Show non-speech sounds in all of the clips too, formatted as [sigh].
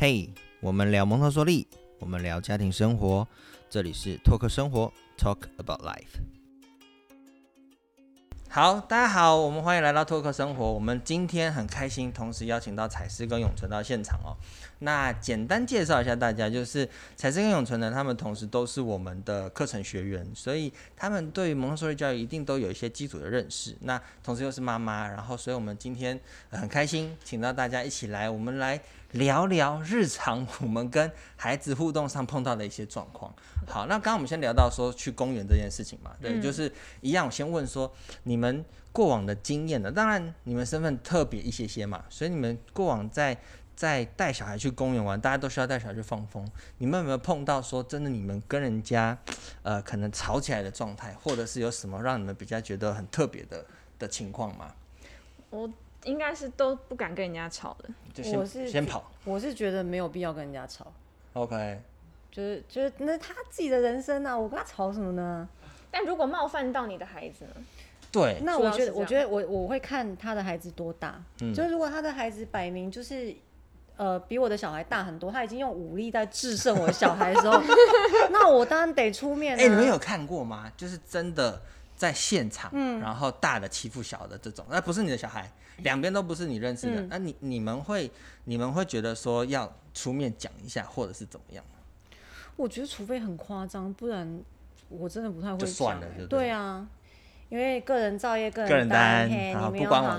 嘿，我们聊蒙特梭利，我们聊家庭生活，这里是托克生活，Talk about life。好，大家好，我们欢迎来到托克生活。我们今天很开心，同时邀请到彩诗跟永存到现场哦。那简单介绍一下大家，就是彩诗跟永存呢，他们同时都是我们的课程学员，所以他们对蒙特梭利教育一定都有一些基础的认识。那同时又是妈妈，然后所以我们今天很开心，请到大家一起来，我们来聊聊日常我们跟孩子互动上碰到的一些状况。好，那刚刚我们先聊到说去公园这件事情嘛，对，就是一样，我先问说你们过往的经验呢？当然你们身份特别一些些嘛，所以你们过往在。在带小孩去公园玩，大家都需要带小孩去放风。你们有没有碰到说真的，你们跟人家，呃，可能吵起来的状态，或者是有什么让你们比较觉得很特别的的情况吗？我应该是都不敢跟人家吵的，就先先跑。我是觉得没有必要跟人家吵。OK，就是就是那他自己的人生啊，我跟他吵什么呢？但如果冒犯到你的孩子呢？对，那我觉得我觉得我我会看他的孩子多大。嗯，就是如果他的孩子摆明就是。呃，比我的小孩大很多，他已经用武力在制胜我的小孩的时候，[laughs] 那我当然得出面。哎，你们有看过吗？就是真的在现场，然后大的欺负小的这种，那不是你的小孩，两边都不是你认识的，那你你们会你们会觉得说要出面讲一下，或者是怎么样我觉得除非很夸张，不然我真的不太会。就算了，对啊。因为个人造业，个人担，你没有好好管，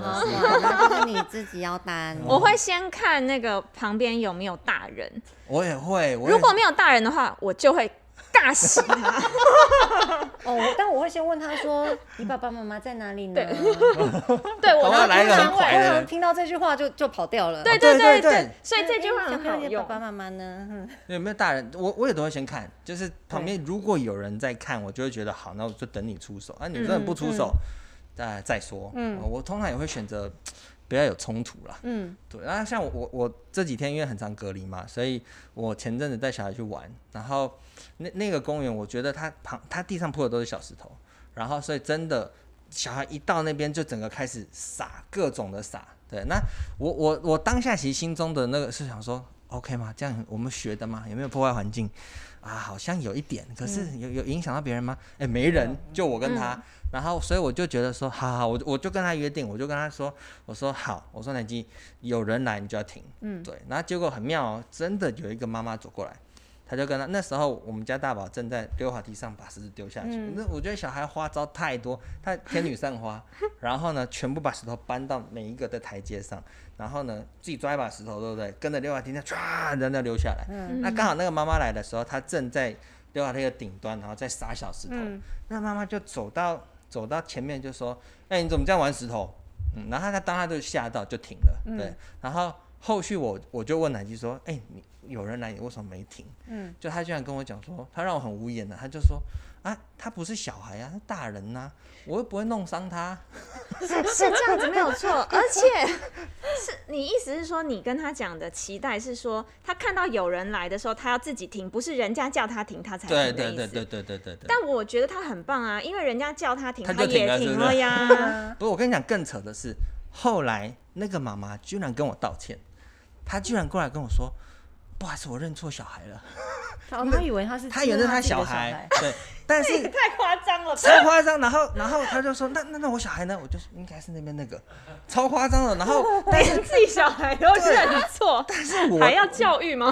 那就是你自己要担。[laughs] 我会先看那个旁边有没有大人，我也会。如果没有大人的话，我就会。尬死他！[laughs] 哦，但我会先问他说：“你爸爸妈妈在哪里呢？”对，[laughs] 我要来一个很听到这句话就就跑掉了。对对对对，所以这句话很好用。爸爸妈妈呢？有没有大人？我我也都会先看，就是旁边如果有人在看，我就会觉得好，那我就等你出手。啊，你真的不出手，再再说。嗯，我通常也会选择。不要有冲突啦。嗯，对。然后像我我这几天因为很长隔离嘛，所以我前阵子带小孩去玩，然后那那个公园，我觉得它旁它地上铺的都是小石头，然后所以真的小孩一到那边就整个开始撒各种的撒。对，那我我我当下其实心中的那个是想说，OK 吗？这样我们学的吗？有没有破坏环境？啊，好像有一点，可是有有影响到别人吗？哎，没人，就我跟他。然后，所以我就觉得说，好好，我我就跟他约定，我就跟他说，我说好，我说南基，有人来你就要停，嗯，对。然后结果很妙哦，真的有一个妈妈走过来，他就跟他那时候我们家大宝正在溜滑梯上把石头丢下去，那我觉得小孩花招太多，他天女散花，[laughs] 然后呢，全部把石头搬到每一个的台阶上，然后呢，自己抓一把石头，对不对？跟着溜滑梯那唰在那溜下来，那刚好那个妈妈来的时候，她正在溜滑梯的顶端，然后再撒小石头，那妈妈就走到。走到前面就说：“哎，你怎么这样玩石头？”嗯，然后他当他就吓到就停了。对，然后后续我我就问奶基说：“哎，你有人来，你为什么没停？”嗯，就他居然跟我讲说，他让我很无言的，他就说。啊，他不是小孩啊，是大人呐，我又不会弄伤他。[laughs] 是是这样子没有错，[laughs] 而且是你意思是说，你跟他讲的期待是说，他看到有人来的时候，他要自己停，不是人家叫他停他才停的意思。对对对对对对对。但我觉得他很棒啊，因为人家叫他停，他也停了呀。不是，我跟你讲，更扯的是，后来那个妈妈居然跟我道歉，她居然过来跟我说。不好意思，我认错小孩了。[laughs] 他以为他是他以为是他小孩，对，[laughs] 但是太夸张了，超夸张。然后，然后他就说：“那那那我小孩呢？”我就应该是那边那个，超夸张的。然后，[laughs] 但是自己小孩都认错，但是我还要教育吗？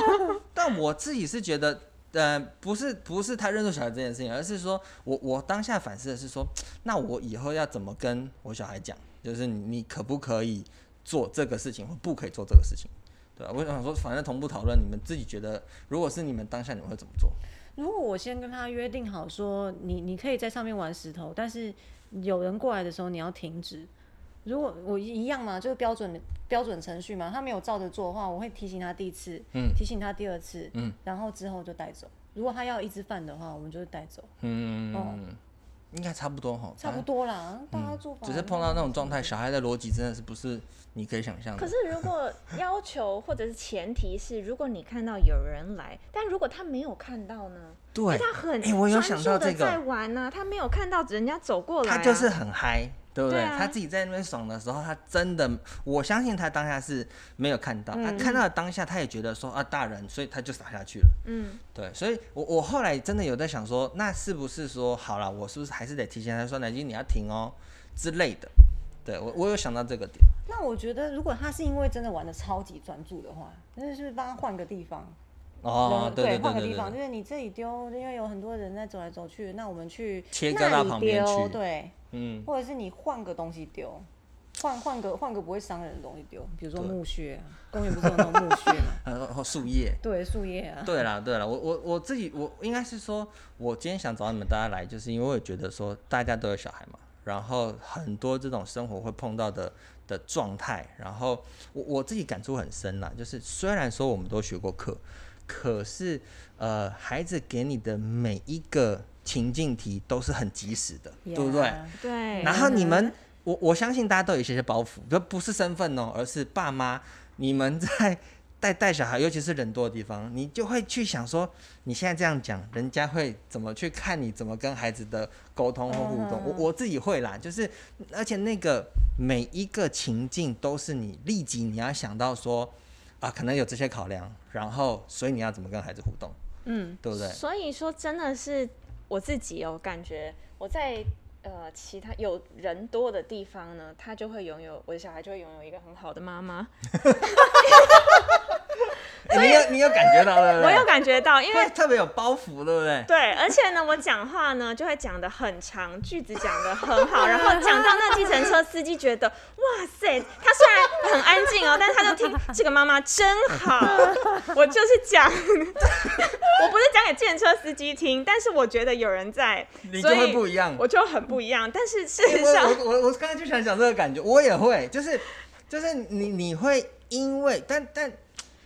但我自己是觉得，呃，不是不是他认错小孩这件事情，而是说我我当下反思的是说，那我以后要怎么跟我小孩讲？就是你你可不可以做这个事情，或不可以做这个事情？对啊，我想说，反正同步讨论，你们自己觉得，如果是你们当下，你们会怎么做？如果我先跟他约定好，说你你可以在上面玩石头，但是有人过来的时候你要停止。如果我一样嘛，就是标准标准程序嘛，他没有照着做的话，我会提醒他第一次，嗯，提醒他第二次，嗯，然后之后就带走。如果他要一直犯的话，我们就会带走。嗯嗯。应该差不多哈，差不多啦，大家做只是碰到那种状态，小孩的逻辑真的是不是你可以想象的。可是如果要求或者是前提是，如果你看到有人来，但如果他没有看到呢？对，他很欸，我有想到这个在玩呢，他没有看到人家走过来，他就是很嗨。对不对？对啊他自己在那边爽的时候，他真的，我相信他当下是没有看到，他看到的当下，他也觉得说啊大人，所以他就撒下去了。嗯，对，所以我我后来真的有在想说，那是不是说好了，我是不是还是得提醒他说，南京你要停哦之类的。对我我有想到这个点。那我觉得，如果他是因为真的玩的超级专注的话，那就是帮他换个地方，哦，人对对换个地方，就是你这里丢，因为有很多人在走来走去，那我们去切割那里到旁边丢，去。对，嗯，或者是你换个东西丢，换换个换个不会伤人的东西丢，比如说对。木屑啊，公园不是有那种木屑吗？然 [laughs] 后树叶。对，树叶啊，对啦，对啦，我我我自己我应该是说，我今天想找你们大家来，就是因为我觉得说大家都有小孩嘛，然后很多这种生活会碰到的的状态，然后我我自己感触很深啦，就是虽然说我们都学过课，可是呃，孩子给你的每一个情境题都是很及时的对不对对。然后你们，我我相信大家都有一些些包袱，就不是身份哦，而是爸妈，你们在带带小孩，尤其是人多的地方，你就会去想说，你现在这样讲，人家会怎么去看你，怎么跟孩子的沟通或互动？我我自己会啦，就是而且那个每一个情境都是你立即你要想到说，啊，可能有这些考量，然后所以你要怎么跟孩子互动，嗯，对不对？所以说，真的是我自己有感觉，我在呃其他有人多的地方呢，他就会拥有我的小孩就会拥有一个很好的妈妈。[laughs] [laughs] 欸你有你有感觉到对不对？我有感觉到，因为特别有包袱，对不对？对，而且呢，我讲话呢就会讲的很长，句子讲的很好，[laughs] 然后讲到那计程车司机觉得，哇塞，他虽然很安静哦，但是他就听这个妈妈真好。[laughs] 我就是讲，我不是讲给计程车司机听，但是我觉得有人在，你就会不一样。我就很不一样。但是事实我上，我我我刚才就想讲这个感觉，我也会，就是就是你你会因为，但但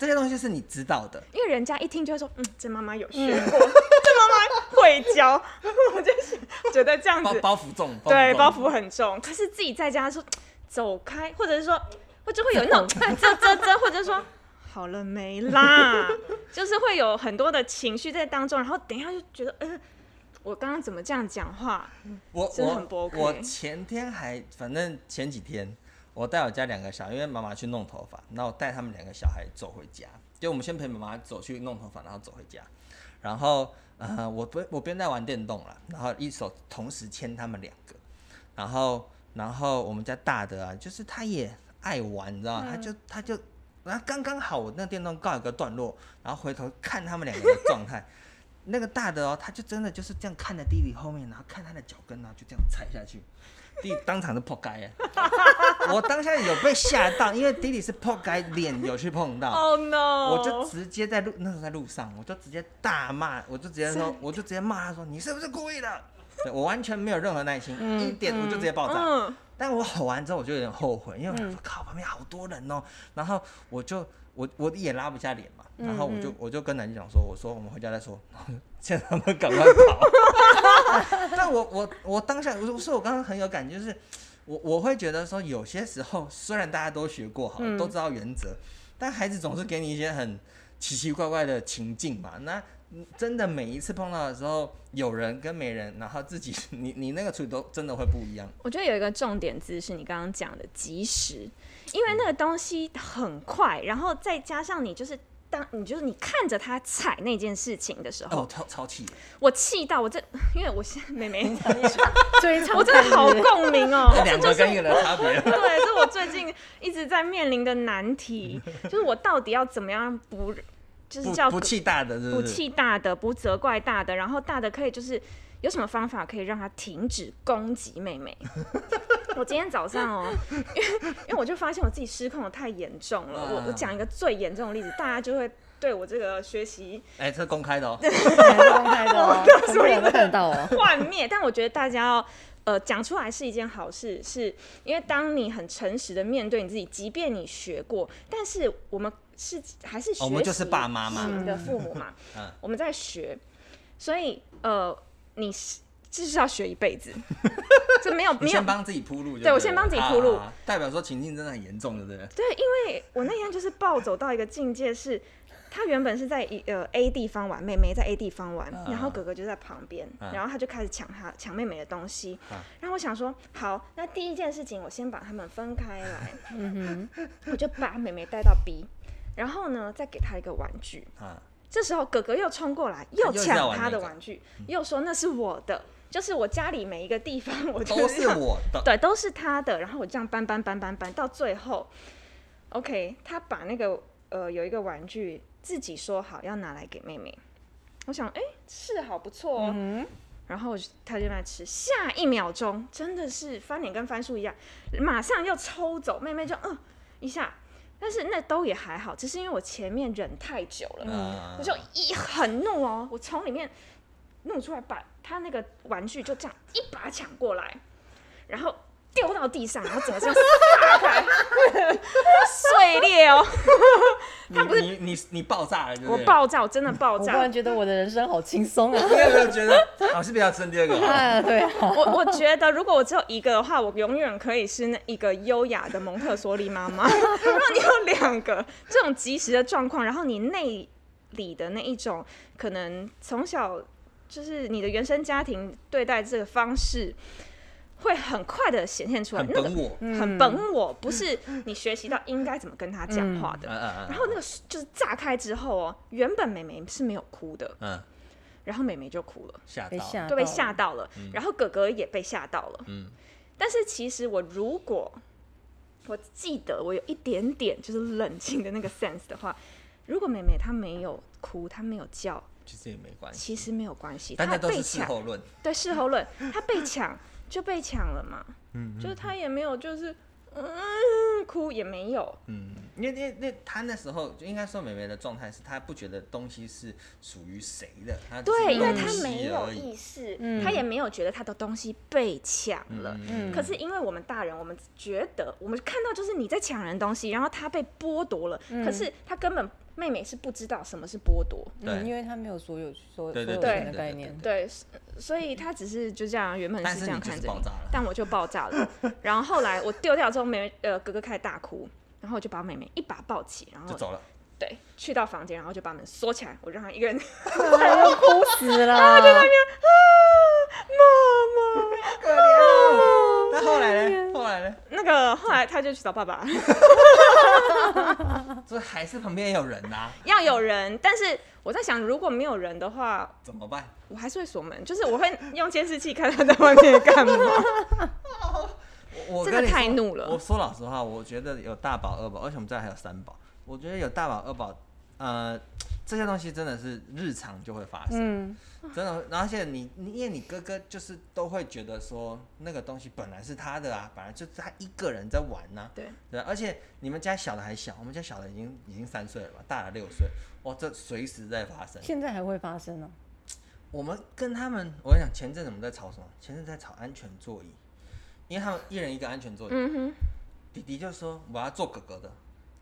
这些东西是你知道的，因为人家一听就会说，嗯，这妈妈有学过，这妈妈会教，[laughs] 我就是觉得这样包 [laughs] 子，包袱重，对，包袱很重。可是自己在家说走开，或者是说，或者会有那种啧啧啧，或者说好了没啦，[laughs] 就是会有很多的情绪在当中，然后等一下就觉得，呃，我刚刚怎么这样讲话？我我我前天还反正前几天我带我家两个小孩，因为妈妈去弄头发，然后我带他们两个小孩走回家，就我们先陪妈妈走去弄头发，然后走回家，然后呃我不我边在玩电动了，然后一手同时牵他们两个，然后然后我们家大的啊，就是他也爱玩，你知道吗？他就他就。然后刚刚好，我那电动告一个段落，然后回头看他们两个的状态，那个大的哦，他就真的就是这样看着弟弟后面，然后看他的脚跟，然后就这样踩下去，弟弟当场就破街耶！[laughs] 我当下有被吓到，因为弟弟是破街，脸有去碰到，[laughs] Oh no！我就直接在路那时候在路上，我就直接大骂，我就直接说，[laughs] 我就直接骂他说你是不是故意的？对我完全没有任何耐心，一点我就直接爆炸。嗯，但我吼完之后，我就有点后悔，因为我靠，旁边好多人哦、然后我就我我也拉不下脸嘛，然后我就我就跟南京讲说，我说我们回家再说，现在他们赶快跑。[laughs] 但我我我当下，我说我刚刚很有感觉，就是我我会觉得说，有些时候虽然大家都学过好，都知道原则，但孩子总是给你一些很奇奇怪怪的情境嘛，那。嗯真的每一次碰到的时候，有人跟没人，然后自己你你那个处理都真的会不一样。我觉得有一个重点字是你刚刚讲的及时，因为那个东西很快，然后再加上你就是当你就是你看着他踩那件事情的时候，哦，超超气！我气到我这，因为我现在妹妹，[laughs] 我真的好共鸣哦、[laughs] 两个跟一个的差别。[laughs] 对，这是我最近一直在面临的难题，就是我到底要怎么样不，就是叫不不气大的，是不是？气大的，不责怪大的，然后大的可以就是有什么方法可以让他停止攻击妹妹？我今天早上哦，因为因为我就发现我自己失控的太严重了。我我讲一个最严重的例子，大家就会对我这个学习哎、这是公开的公开的哦，全部人都看得到哦。幻灭。但我觉得大家要呃讲出来是一件好事，是因为当你很诚实的面对你自己，即便你学过，但是我们是还是学我们就是习爸妈嘛型的父母嘛，嗯我们在学，所以呃，你是就是要学一辈子，这没有你没有。先帮自己铺路对我先帮自己铺路。代表说情境真的很严重，对不对？对，因为我那天就是暴走到一个境界是，他原本是在一呃 A 地方玩，妹妹在 A 地方玩，啊。然后哥哥就在旁边，啊。然后他就开始抢他抢妹妹的东西。啊。然后我想说，好，那第一件事情我先把他们分开来，嗯哼。我就把妹妹带到 B，然后呢再给她一个玩具。啊，这时候哥哥又冲过来，又抢他的玩具，又说那是我的，就是我家里每一个地方我就都是我的。对，都是他的。然后我这样搬搬搬搬搬，到最后，OK，他把那个呃有一个玩具自己说好要拿来给妹妹。我想，哎、是好不错哦。嗯然后他就在吃，下一秒钟真的是翻脸跟翻书一样，马上又抽走，妹妹就嗯一下。但是那都也还好，只是因为我前面忍太久了，嗯我就一很怒哦，我从里面弄出来，把他那个玩具就这样一把抢过来，然后丢到地上，然后整个这样撒开，碎裂哦！你你你你爆炸了？我爆炸，我真的爆炸我突然。觉得我的人生好轻松啊！你有没有觉得？我是不是要生第二个？[laughs] 啊，对啊，我我觉得，如果我只有一个的话，我永远可以是那一个优雅的蒙特梭利妈妈。[laughs] 如果你有两个这种及时的状况，然后你内里的那一种可能从小就是你的原生家庭对待这个方式，会很快的显现出来。那个很本我。很本我，不是你学习到应该怎么跟他讲话的。然后那个就是炸开之后哦，原本美眉是没有哭的，嗯，然后美眉就哭了。吓到。被吓就被到了吓到了，然后哥哥也被吓到了。嗯但是其实我如果我记得我有一点点就是冷静的那个 sense 的话，如果妹妹她没有哭，她没有叫，其实也没关系，其实没有关系。他被大家都是事抢，后论。对事后论，他被抢 [laughs] 就被抢了嘛，嗯就是他也没有就是嗯哭也没有，嗯，因为那那他那时候就应该说美美的状态是，他不觉得东西是属于谁的，她只是对，因为他没有意识，他也没有觉得他的东西被抢了。嗯。可是因为我们大人，我们觉得我们看到就是你在抢人东西，然后他被剥夺了，嗯。可是他根本妹妹是不知道什么是剥夺，嗯，因为她没有所有所有权的概念，对，所所以她只是就这样，原本是这样看着但我就爆炸了。[laughs] 然后后来我丢掉之后，妹妹呃哥哥开始大哭，然后我就把妹妹一把抱起，然后就走了。对去到房间，然后就把门锁起来，我让她一个人哎呦哭死了，[laughs] 那后来呢？后来呢？那个后来他就去找爸爸，[laughs] 这还是旁边有人呐，要有人，但是我在想，如果没有人的话，怎么办？我还是会锁门，就是我会用监视器看他在外面干嘛。真的我跟你说太怒了我说老实话，我觉得有大宝、二宝，而且我们这还有三宝。我觉得有大宝、二宝，呃，这些东西真的是日常就会发生，嗯，真的。然后现在你，你因为你哥哥就是都会觉得说，那个东西本来是他的啊，本来就是他一个人在玩呐、对，对啊，而且你们家小的还小，我们家小的已经已经三岁了吧，大了六岁，哇，这随时在发生。现在还会发生呢，我们跟他们，我跟你讲，前阵子我们在吵什么？前阵子在吵安全座椅，因为他们一人一个安全座椅。嗯哼，弟弟就说我要做哥哥的，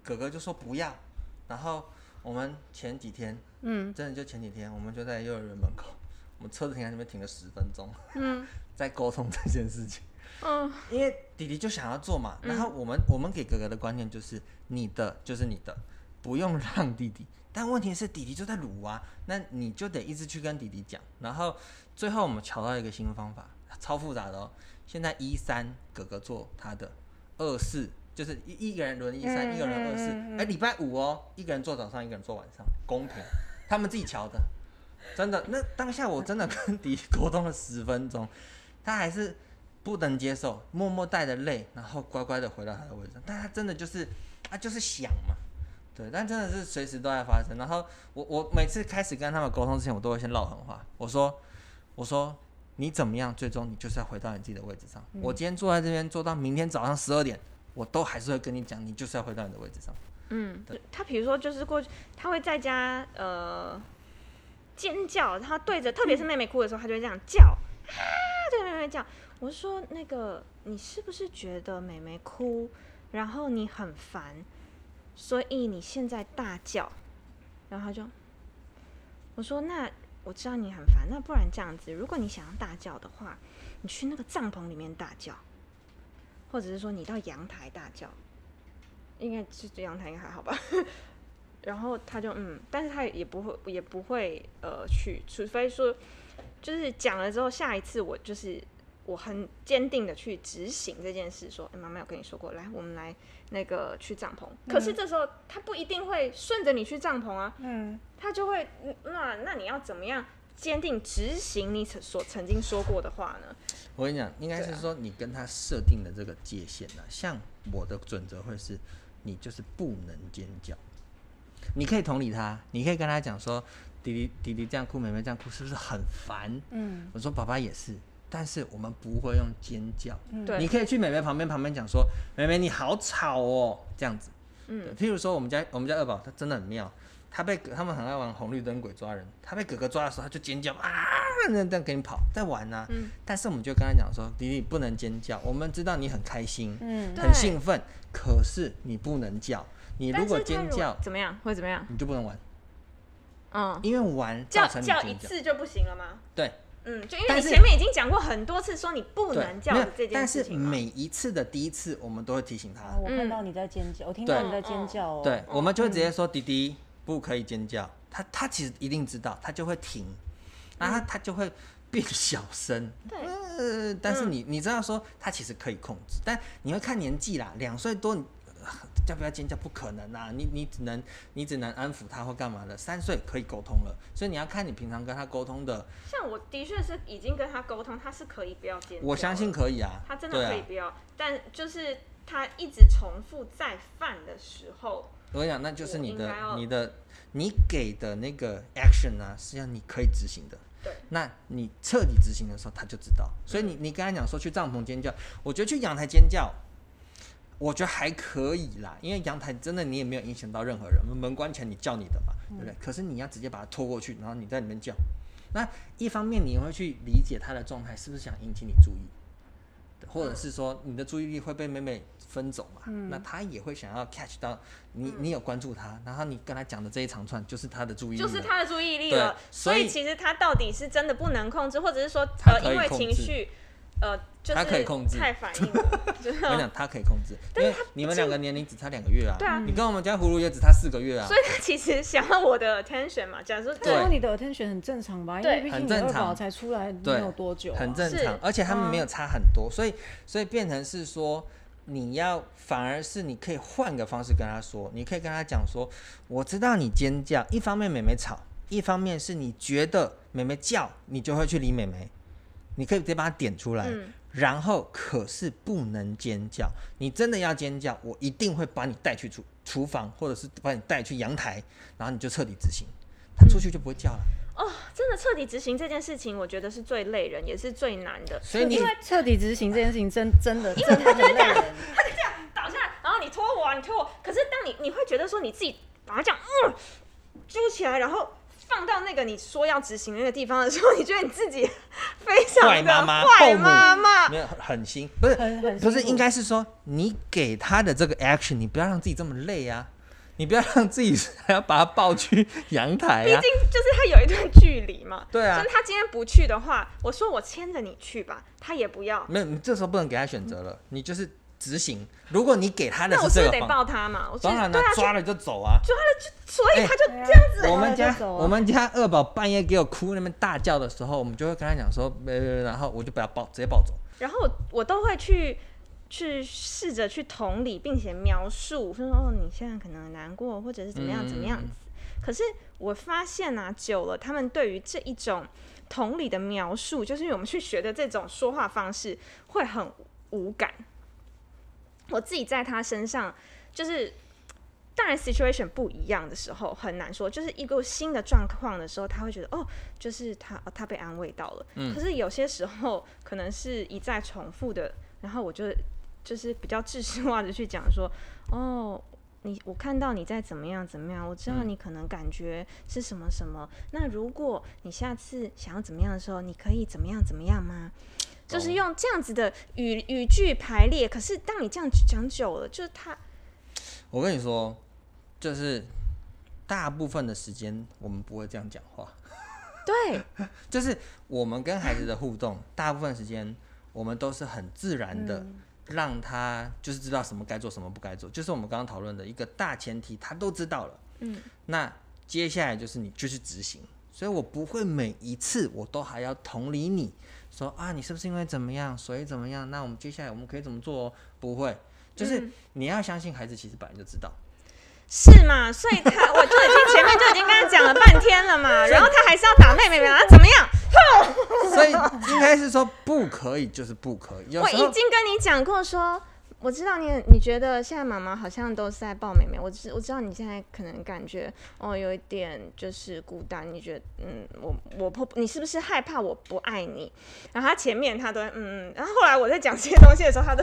哥哥就说不要。然后我们前几天，嗯真的就前几天，我们就在幼儿园门口，我们车子停在那边停了十分钟，嗯 [laughs] 在沟通这件事情。嗯因为弟弟就想要做嘛，然后我们我们给哥哥的观念就是你的就是你的，不用让弟弟。但问题是弟弟就在撸啊，那你就得一直去跟弟弟讲。然后最后我们瞧到一个新方法，超复杂的哦。现在一三哥哥做他的，二四就是一一个人轮一三、嗯一个人二四。哎、礼拜五哦，一个人做早上，一个人做晚上，公平，他们自己瞧的。真的，那当下我真的跟迪沟通了十分钟，他还是不能接受，默默带着泪，然后乖乖的回到他的位置上。但他真的就是，他就是想嘛，对，但真的是随时都在发生。然后我我每次开始跟他们沟通之前，我都会先唠狠话，我说我说你怎么样，最终你就是要回到你自己的位置上。我今天坐在这边坐到明天早上十二点，我都还是会跟你讲，你就是要回到你的位置上。嗯，他比如说就是过去，他会在家呃尖叫，他对着特别是妹妹哭的时候，他就会这样叫啊，对妹妹叫。我说那个你是不是觉得妹妹哭，然后你很烦，所以你现在大叫，然后他就我说那我知道你很烦，那不然这样子，如果你想要大叫的话，你去那个帐篷里面大叫，或者是说你到阳台大叫，应该是阳台应该还好吧？[laughs] 然后他就嗯，但是他也不会也不会呃去，除非说就是讲了之后，下一次我就是我很坚定的去执行这件事，说，哎、妈妈有跟你说过，来我们来那个去帐篷。可是这时候他不一定会顺着你去帐篷啊，嗯，他就会嗯那那你要怎么样坚定执行你曾所曾经说过的话呢？我跟你讲，应该是说你跟他设定的这个界限呢、像我的准则会是，你就是不能尖叫。你可以同理他，你可以跟他讲说，弟弟弟弟这样哭，妹妹这样哭，是不是很烦？嗯，我说爸爸也是，但是我们不会用尖叫。对你可以去妹妹旁边旁边讲说，妹妹你好吵哦，这样子。嗯，譬如说我们家我们家二宝他真的很妙，他被他们很爱玩红绿灯鬼抓人，他被哥哥抓的时候他就尖叫啊，那这样给你跑在玩呢、嗯但是我们就跟他讲说，弟弟不能尖叫，我们知道你很开心，嗯很兴奋，可是你不能叫，你如果尖叫，怎么样会怎么样？你就不能玩，嗯，因为玩叫造成叫一。次就不行了吗？对，嗯，就因为你前面已经讲过很多次，说你不，能叫这件但是事情嘛。每一次的第一次，我们都会提醒他。啊，我看到你在尖叫，我听到你在尖叫哦。对，我们就会直接说弟弟不可以尖叫，他他其实一定知道，他就会停，然后他他就会变小声，对呃，但是你你知道说他其实可以控制，但你会看年纪啦，两岁多你。呃要不要尖叫？不可能啊！你你只能你只能安抚他或干嘛的。三岁可以沟通了，所以你要看你平常跟他沟通的。像我的确是已经跟他沟通，他是可以不要尖叫。我相信，可以啊，他真的可以不要，但就是他一直重复再犯的时候，我跟你讲，那就是你的你的你给的那个 action 啊，实际上你可以执行的。对，那你彻底执行的时候，他就知道。所以你你刚才讲说去帐篷尖叫，我觉得去阳台尖叫，我觉得还可以啦，因为阳台真的你也没有影响到任何人，门关起来你叫你的嘛，对不对？可是你要直接把它拖过去，然后你在里面叫。那一方面你会去理解他的状态是不是想引起你注意，或者是说你的注意力会被妹妹分走嘛？那他也会想要 catch 到你，你有关注他，然后你跟他讲的这一长串就是他的注意力，就是他的注意力了。所所以以其实他到底是真的不能控制，或者是说呃因为情绪呃就是他可以控制太反应了，我跟你讲，他可以控制，[laughs] 因为你们两个年龄只差两个月啊。对啊你跟我们家葫芦也只差四个月啊所。以他其实想要我的 attention 嘛。假如说对然后你的 attention 很正常吧？因为毕竟很正常你二宝才出来没有多久啊，很正常，而且他们嗯没有差很多，所以所以变成是说，你要反而是你可以换个方式跟他说，你可以跟他讲说，我知道你尖叫，一方面妹妹吵，一方面是你觉得妹妹叫，你就会去理妹妹，你可以直接把它点出来，嗯然后可是不能尖叫，你真的要尖叫，我一定会把你带去厨厨房，或者是把你带去阳台，然后你就彻底执行，他出去就不会叫了，哦，真的彻底执行这件事情，我觉得是最累人，也是最难的。所以你因为彻底执行这件事情真 [laughs] 真的因为他就这样，他就这样。倒下来，然后你拖我啊，你拖我。可是当你你会觉得说你自己把它这样嗯揪起来，然后放到那个你说要执行那个地方的时候，你觉得你自己非常的坏妈妈坏妈妈。没有狠心，不是很很不是，应该是说你给他的这个 action，你不要让自己这么累啊，你不要让自己还要把他抱去阳台啊。毕竟，就是他有一段距离嘛，对啊。就是他今天不去的话，我说我牵着你去吧，他也不要，没有，你这时候不能给他选择了，你就是执行。如果你给他的那我是不是得抱他嘛？我当然了对啊，，抓了就走啊。抓了就，所以哎他就这样子。我们家我们家二宝半夜给我哭那边大叫的时候，我们就会跟他讲说，呃，然后我就不要抱，直接抱走。然后我我都会去去试着去同理，并且描述，说哦，你现在可能难过，或者是怎么样怎么样子。嗯可是我发现啊，久了，他们对于这一种同理的描述，就是因为我们去学的这种说话方式，会很无感。我自己在他身上，就是当然 situation 不一样的时候很难说，就是一个新的状况的时候，他会觉得哦，就是他哦他被安慰到了。嗯可是有些时候可能是一再重复的，然后我就就是比较知识化的去讲说，哦。你我看到你在怎么样怎么样，我知道嗯你可能感觉是什么什么。那如果你下次想要怎么样的时候，你可以怎么样怎么样吗？就是用这样子的语语句排列。可是当你这样讲久了，就是他我跟你说，就是大部分的时间我们不会这样讲话，对 [laughs] 就是我们跟孩子的互动，大部分时间我们都是很自然的。嗯让他就是知道什么该做，什么不该做，就是我们刚刚讨论的一个大前提，他都知道了。嗯，那接下来就是你就是执行，所以我不会每一次我都还要同理你说啊，你是不是因为怎么样，所以怎么样？那我们接下来我们可以怎么做？不会，就是你要相信孩子其实本来就知道。是嘛？所以他我就已经前面就已经跟他讲了半天了嘛，然后他还是要打妹妹，然后怎么样？所以应该是说不可以，就是不可以。我已经跟你讲过说，我知道你你觉得现在妈妈好像都是在抱妹妹，我知我知道你现在可能感觉哦有一点就是孤单，你觉得嗯我我婆你是不是害怕我不爱你？然后他前面他都嗯嗯，然后后来我在讲这些东西的时候，他都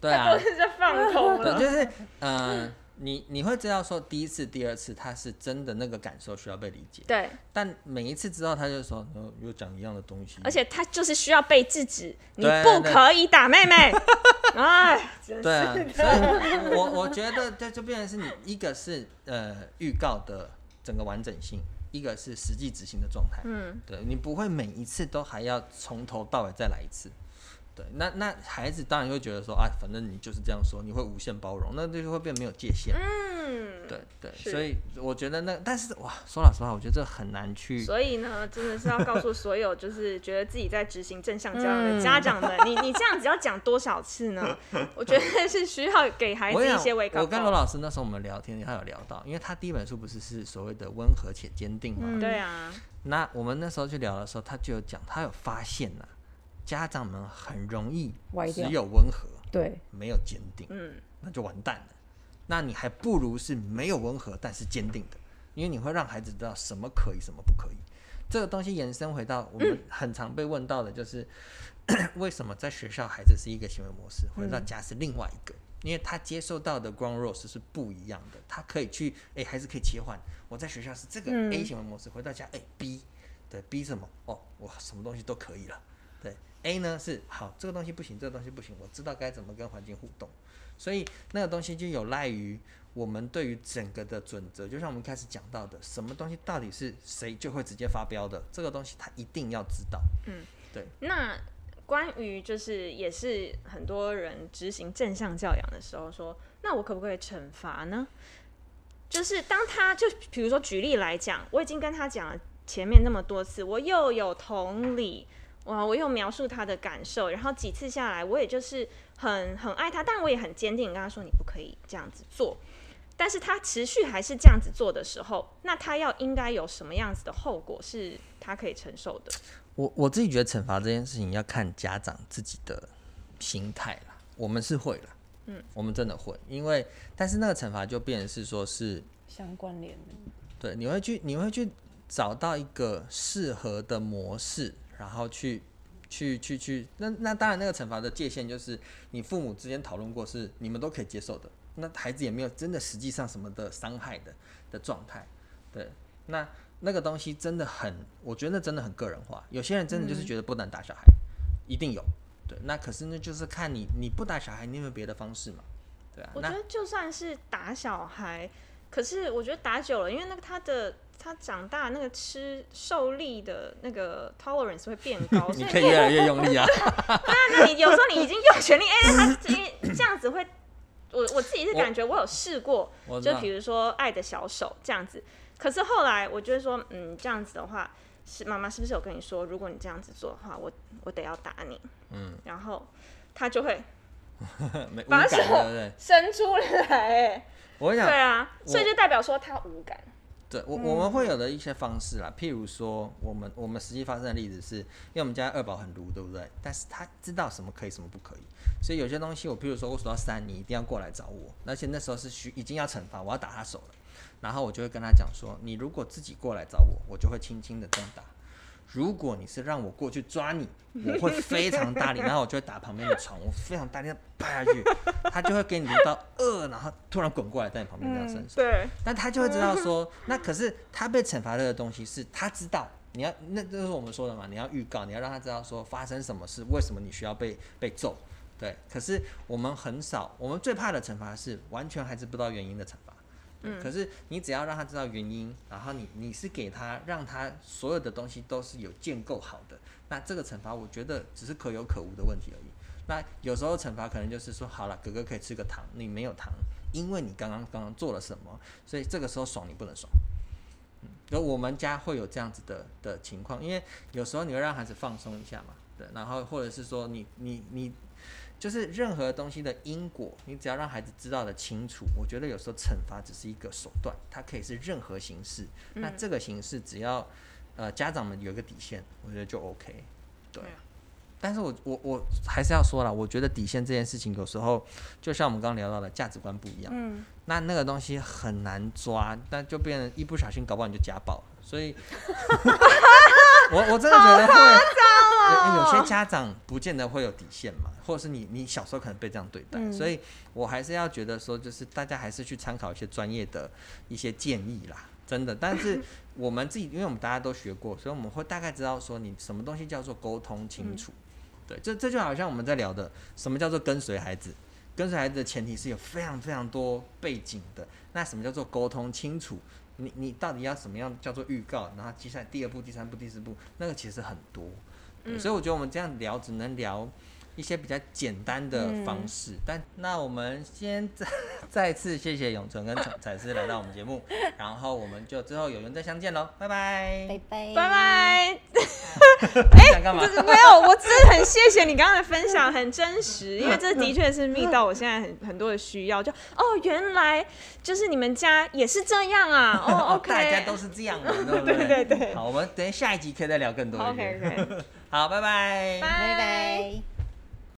对啊，都是在放空了，就是嗯。你你会知道说第一次、第二次他是真的那个感受需要被理解，对。但每一次之后，他就说又讲一样的东西，而且他就是需要被制止，你不可以打妹妹。[laughs] 哎，对啊，所以我我觉得这就变成是你一个是呃预告的整个完整性，一个是实际执行的状态。嗯，对你不会每一次都还要从头到尾再来一次。对，那那孩子当然会觉得说啊，反正你就是这样说，你会无限包容，那就会变没有界限。嗯，对对，所以我觉得那，但是哇，说老实话，我觉得这很难去。所以呢，真的是要告诉所有就是觉得自己在执行正向教育的家长们，你你这样子要讲多少次呢？我觉得是需要给孩子一些微告。我跟罗老师那时候我们聊天，他有聊到，因为他第一本书不是是所谓的温和且坚定嘛？对啊。那我们那时候去聊的时候，他就有讲，他有发现呢。家长们很容易只有温和，对，没有坚定，嗯，那就完蛋了。那你还不如是没有温和但是坚定的，因为你会让孩子知道什么可以，什么不可以。这个东西延伸回到我们很常被问到的，就是 [clears throat] 为什么在学校孩子是一个行为模式，回到家是另外一个？因为他接受到的 ground rules 是不一样的，他可以去，哎，还是可以切换。我在学校是这个 A 行为模式，回到家，哎，B，对，B 什么？哦，我什么东西都可以了。A 呢是好，这个东西不行，这个东西不行，我知道该怎么跟环境互动，所以那个东西就有赖于我们对于整个的准则，就像我们开始讲到的，什么东西到底是谁就会直接发飙的，这个东西他一定要知道。嗯，对。那关于就是也是很多人执行正向教养的时候说，那我可不可以惩罚呢？就是当他就比如说举例来讲，我已经跟他讲了前面那么多次，我又有同理。哇！我又描述他的感受，然后几次下来，我也就是很很爱他，但我也很坚定跟他说你不可以这样子做。但是他持续还是这样子做的时候，那他要应该有什么样子的后果是他可以承受的？我我自己觉得惩罚这件事情要看家长自己的心态啦。我们是会了，嗯，我们真的会，因为但是那个惩罚就变成是说是相关联的，对，你会去你会去找到一个适合的模式。然后去，去去去，那那当然，那个惩罚的界限就是你父母之间讨论过，是你们都可以接受的。那孩子也没有真的实际上什么的伤害的的状态，对。那那个东西真的很，我觉得那真的很个人化。有些人真的就是觉得不能打小孩，一定有。对，那可是那，就是看你你不打小孩，你有没有别的方式嘛？对啊。我觉得就算是打小孩，可是我觉得打久了，因为那个他的。他长大那个吃受力的那个 tolerance 会变高，[laughs] 你可以越来越用力啊。[laughs] 那那你有时候你已经用全力，哎，[laughs] 他这样子会，我我自己是感觉我有试过，就比如说爱的小手这样子。可是后来我就说，嗯，这样子的话，是妈妈是不是有跟你说，如果你这样子做的话，我我得要打你。嗯，然后他就会把手伸出来。我想，对啊，所以就代表说他无感。对我我们会有的一些方式啦，譬如说，我们我们实际发生的例子是，因为我们家二宝很毒，对不对？但是他知道什么可以，什么不可以，所以有些东西，我譬如说我数到三，你一定要过来找我，而且那时候是需已经要惩罚，我要打他手了，然后我就会跟他讲说，你如果自己过来找我，我就会轻轻的这样打。如果你是让我过去抓你，[laughs] 我会非常大力，然后我就会打旁边的床，我非常大力的拍下去，[laughs] 他就会给你读到二，然后突然滚过来在你旁边这样伸手。对，那他就会知道说，[laughs] 那可是他被惩罚这个东西是他知道，你要那这是我们说的嘛，你要预告，你要让他知道说发生什么事，为什么你需要被被揍。对，可是我们很少，我们最怕的惩罚是完全孩子不知道原因的惩罚。可是你只要让他知道原因，然后你你是给他让他所有的东西都是有建构好的，那这个惩罚我觉得只是可有可无的问题而已。那有时候惩罚可能就是说，好了，哥哥可以吃个糖，你没有糖，因为你刚刚刚刚做了什么，所以这个时候爽你不能爽。嗯，而我们家会有这样子的的情况，因为有时候你会让孩子放松一下嘛，对，然后或者是说你你你。就是任何东西的因果，你只要让孩子知道的清楚，我觉得有时候惩罚只是一个手段，它可以是任何形式。那这个形式只要呃家长们有一个底线，我觉得就 OK。对。但是我我我还是要说了，我觉得底线这件事情有时候就像我们刚刚聊到的价值观不一样，嗯，那那个东西很难抓，那就变成一不小心搞不好你就家暴。所以，[laughs] 我我真的觉得会有些家长不见得会有底线嘛，或者是你你小时候可能被这样对待，所以我还是要觉得说，就是大家还是去参考一些专业的一些建议啦，真的。但是 [laughs] 我们自己，因为我们大家都学过，所以我们会大概知道说，你什么东西叫做沟通清楚。对，这这就好像我们在聊的，什么叫做跟随孩子？跟随孩子的前提是有非常非常多背景的。那什么叫做沟通清楚？你你到底要什么样叫做预告？然后接下来第二步、第三步、第四步，那个其实很多。所以我觉得我们这样聊，只能聊。一些比较简单的方式，但那我们先再 [laughs] 再次谢谢永成跟彩彩丝来到我们节目，[laughs] 然后我们就之后有缘再相见喽，拜拜，拜拜，拜拜。[laughs] 哎？没有，我只是很谢谢你刚刚的分享，很真实，因为这的确是密到我现在很很多的需要。就哦，原来就是你们家也是这样啊，哦，OK，大家都是这样的，对对对。好，我们等下一集可以再聊更多。OK OK，好，拜拜，拜拜。